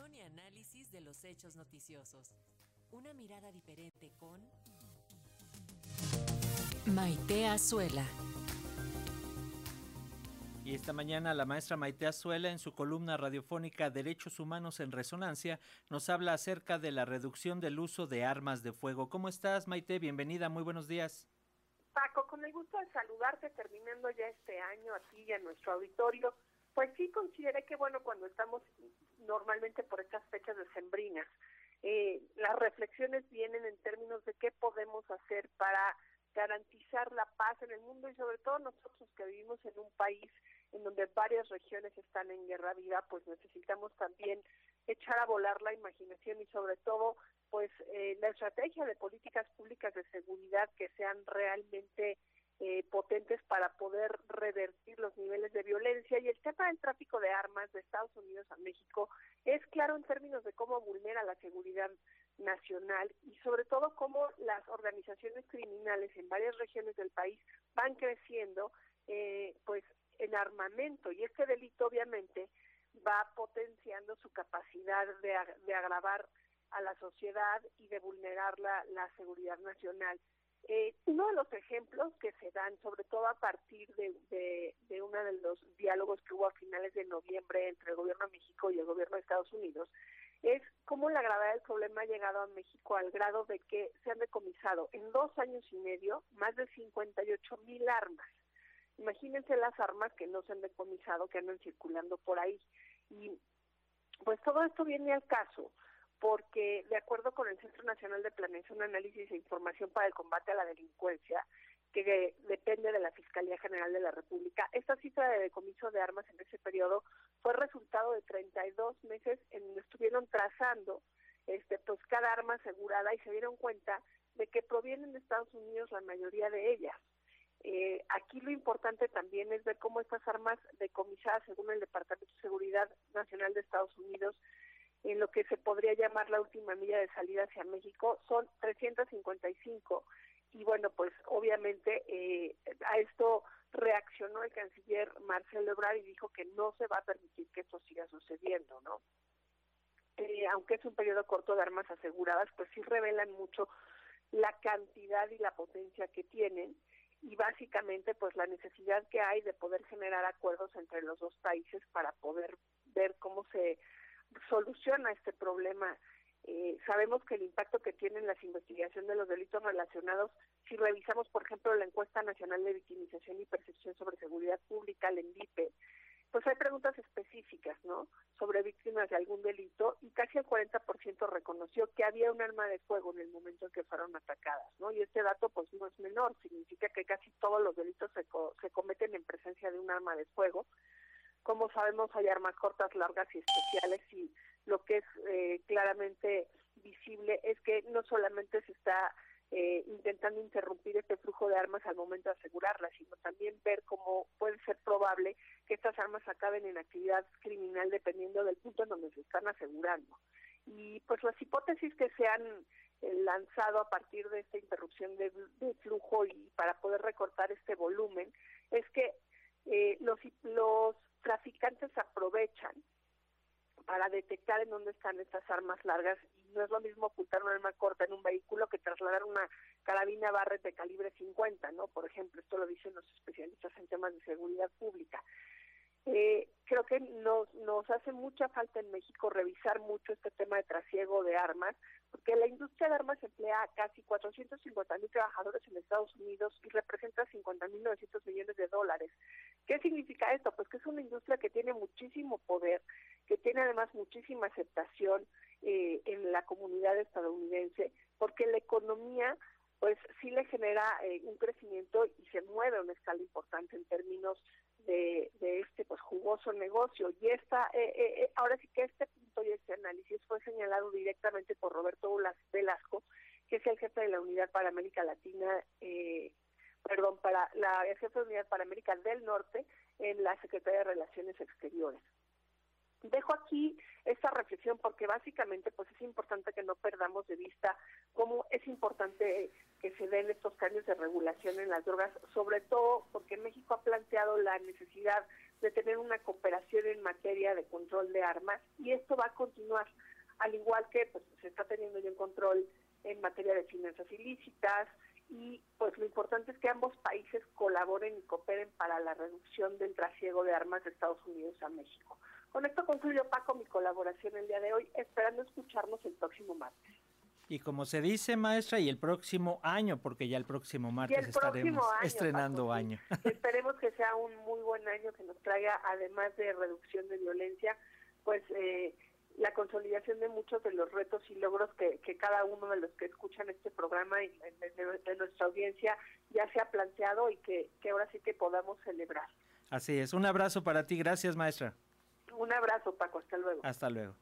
Opinión y análisis de los hechos noticiosos. Una mirada diferente con Maite Azuela. Y esta mañana la maestra Maite Azuela en su columna radiofónica Derechos Humanos en Resonancia nos habla acerca de la reducción del uso de armas de fuego. ¿Cómo estás Maite? Bienvenida, muy buenos días. Paco, con el gusto de saludarte terminando ya este año aquí y a nuestro auditorio. Pues sí consideré que bueno, cuando estamos normalmente por estas fechas decembrinas, eh, las reflexiones vienen en términos de qué podemos hacer para garantizar la paz en el mundo y sobre todo nosotros que vivimos en un país en donde varias regiones están en guerra viva, pues necesitamos también echar a volar la imaginación y sobre todo pues eh, la estrategia de políticas públicas de seguridad que sean realmente eh, potentes para poder revertir los niveles de violencia y el tema del tráfico de armas de Estados Unidos a México es claro en términos de cómo vulnera la seguridad nacional y sobre todo cómo las organizaciones criminales en varias regiones del país van creciendo eh, pues en armamento y este delito obviamente va potenciando su capacidad de, agravar a la sociedad y de vulnerar la, la seguridad nacional. Eh, uno de los ejemplos que se dan, sobre todo a partir de, de, de uno de los diálogos que hubo a finales de noviembre entre el gobierno de México y el gobierno de Estados Unidos, es cómo la gravedad del problema ha llegado a México al grado de que se han decomisado en dos años y medio más de 58 mil armas. Imagínense las armas que no se han decomisado, que andan circulando por ahí. Y pues todo esto viene al caso porque de acuerdo con el Centro Nacional de Planeación, Análisis e Información para el Combate a la Delincuencia, que depende de la Fiscalía General de la República, esta cifra de decomiso de armas en ese periodo fue resultado de 32 meses en donde estuvieron trazando este pues cada arma asegurada y se dieron cuenta de que provienen de Estados Unidos la mayoría de ellas. Eh, aquí lo importante también es ver cómo estas armas decomisadas según el Departamento de Seguridad Nacional de Estados Unidos en lo que se podría llamar la última milla de salida hacia México son 355 y bueno pues obviamente eh, a esto reaccionó el canciller Marcelo Ebrard y dijo que no se va a permitir que esto siga sucediendo no eh, aunque es un periodo corto de armas aseguradas pues sí revelan mucho la cantidad y la potencia que tienen y básicamente pues la necesidad que hay de poder generar acuerdos entre los dos países para poder ver cómo se soluciona este problema. Eh, sabemos que el impacto que tienen las investigaciones de los delitos relacionados, si revisamos, por ejemplo, la encuesta nacional de victimización y percepción sobre seguridad pública, el ENVIPE, pues hay preguntas específicas, ¿no? Sobre víctimas de algún delito y casi el 40% reconoció que había un arma de fuego en el momento en que fueron atacadas, ¿no? Y este dato, pues no es menor, significa que casi todos los delitos se, se cometen en presencia de un arma de fuego como sabemos, hay armas cortas, largas y especiales y lo que es eh, claramente visible es que no solamente se está eh, intentando interrumpir este flujo de armas al momento de asegurarlas, sino también ver cómo puede ser probable que estas armas acaben en actividad criminal dependiendo del punto en donde se están asegurando. Y pues las hipótesis que se han eh, lanzado a partir de esta interrupción de, flujo y para poder recortar este volumen es que eh, los traficantes aprovechan para detectar en dónde están estas armas largas y no es lo mismo ocultar un arma corta en un vehículo que trasladar una carabina Barrett de calibre 50, ¿no? Por ejemplo, esto lo dicen los especialistas en temas de seguridad pública. Eh, creo que nos, nos hace mucha falta en México revisar mucho este tema de trasiego de armas, porque la industria de armas emplea a casi 450 mil trabajadores en Estados Unidos y representa 50 mil 900 millones de dólares. ¿Qué significa esto? Pues que es una industria que tiene muchísimo poder, que tiene además muchísima aceptación eh, en la comunidad estadounidense, porque la economía pues sí le genera eh, un crecimiento y se mueve a una escala importante en términos de, de este pues jugoso negocio y esta eh, eh, ahora sí que este punto y este análisis fue señalado directamente por Roberto Velasco que es el jefe de la unidad para América Latina eh, perdón para la jefe de para América del Norte en la Secretaría de Relaciones Exteriores. Dejo aquí esta reflexión porque básicamente pues es importante que no perdamos de vista cómo es importante que se den estos cambios de regulación en las drogas, sobre todo porque México ha planteado la necesidad de tener una cooperación en materia de control de armas y esto va a continuar, al igual que pues, se está teniendo ya un control en materia de finanzas ilícitas y pues lo importante es que ambos países colaboren y cooperen para la reducción del trasiego de armas de Estados Unidos a México. Con esto concluyo, Paco, mi colaboración el día de hoy, esperando escucharnos el próximo martes. Y como se dice, maestra, y el próximo año, porque ya el próximo martes estaremos estrenando año. Esperemos que sea un muy buen año que nos traiga, además de reducción de violencia, pues eh, la consolidación de muchos de los retos y logros que, cada uno de los que escuchan este programa y de, nuestra audiencia ya se ha planteado y que, que ahora sí que podamos celebrar. Así es. Un abrazo para ti. Gracias, maestra. Un abrazo, Paco. Hasta luego. Hasta luego.